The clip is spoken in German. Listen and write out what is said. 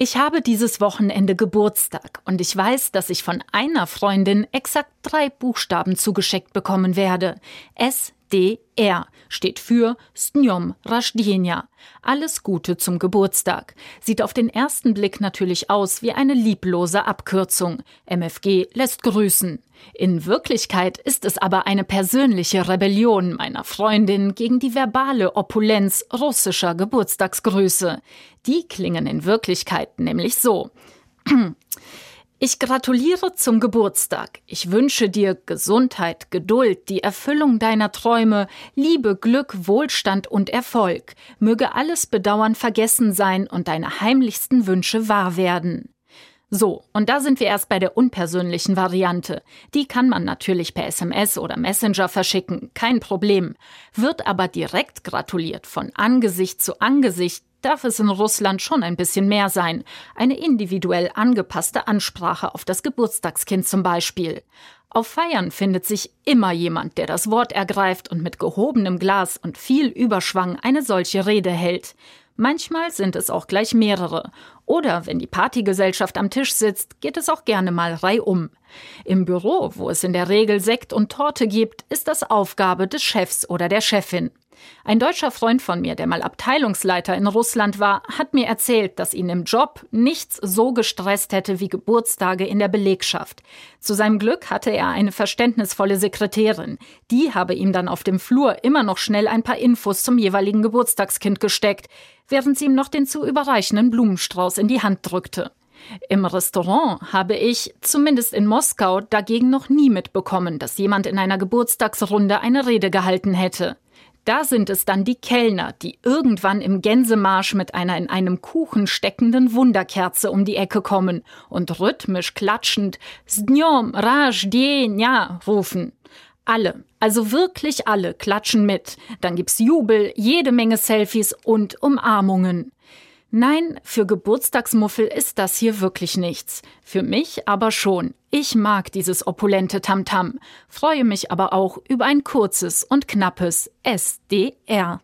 Ich habe dieses Wochenende Geburtstag und ich weiß, dass ich von einer Freundin exakt drei Buchstaben zugeschickt bekommen werde. S DR steht für Stnyom Rajdenja. Alles Gute zum Geburtstag. Sieht auf den ersten Blick natürlich aus wie eine lieblose Abkürzung. MFG lässt grüßen. In Wirklichkeit ist es aber eine persönliche Rebellion meiner Freundin gegen die verbale Opulenz russischer Geburtstagsgrüße. Die klingen in Wirklichkeit nämlich so. Ich gratuliere zum Geburtstag. Ich wünsche dir Gesundheit, Geduld, die Erfüllung deiner Träume, Liebe, Glück, Wohlstand und Erfolg. Möge alles Bedauern vergessen sein und deine heimlichsten Wünsche wahr werden. So, und da sind wir erst bei der unpersönlichen Variante. Die kann man natürlich per SMS oder Messenger verschicken, kein Problem. Wird aber direkt gratuliert von Angesicht zu Angesicht, darf es in Russland schon ein bisschen mehr sein. Eine individuell angepasste Ansprache auf das Geburtstagskind zum Beispiel. Auf Feiern findet sich immer jemand, der das Wort ergreift und mit gehobenem Glas und viel Überschwang eine solche Rede hält. Manchmal sind es auch gleich mehrere. Oder wenn die Partygesellschaft am Tisch sitzt, geht es auch gerne mal reihum. Im Büro, wo es in der Regel Sekt und Torte gibt, ist das Aufgabe des Chefs oder der Chefin. Ein deutscher Freund von mir, der mal Abteilungsleiter in Russland war, hat mir erzählt, dass ihn im Job nichts so gestresst hätte wie Geburtstage in der Belegschaft. Zu seinem Glück hatte er eine verständnisvolle Sekretärin. Die habe ihm dann auf dem Flur immer noch schnell ein paar Infos zum jeweiligen Geburtstagskind gesteckt, während sie ihm noch den zu überreichenden Blumenstrauß in die Hand drückte. Im Restaurant habe ich, zumindest in Moskau, dagegen noch nie mitbekommen, dass jemand in einer Geburtstagsrunde eine Rede gehalten hätte. Da sind es dann die Kellner, die irgendwann im Gänsemarsch mit einer in einem Kuchen steckenden Wunderkerze um die Ecke kommen und rhythmisch klatschend Sdnyom Rajdenja rufen. Alle, also wirklich alle, klatschen mit. Dann gibt's Jubel, jede Menge Selfies und Umarmungen. Nein, für Geburtstagsmuffel ist das hier wirklich nichts. Für mich aber schon. Ich mag dieses opulente Tamtam, freue mich aber auch über ein kurzes und knappes SDR.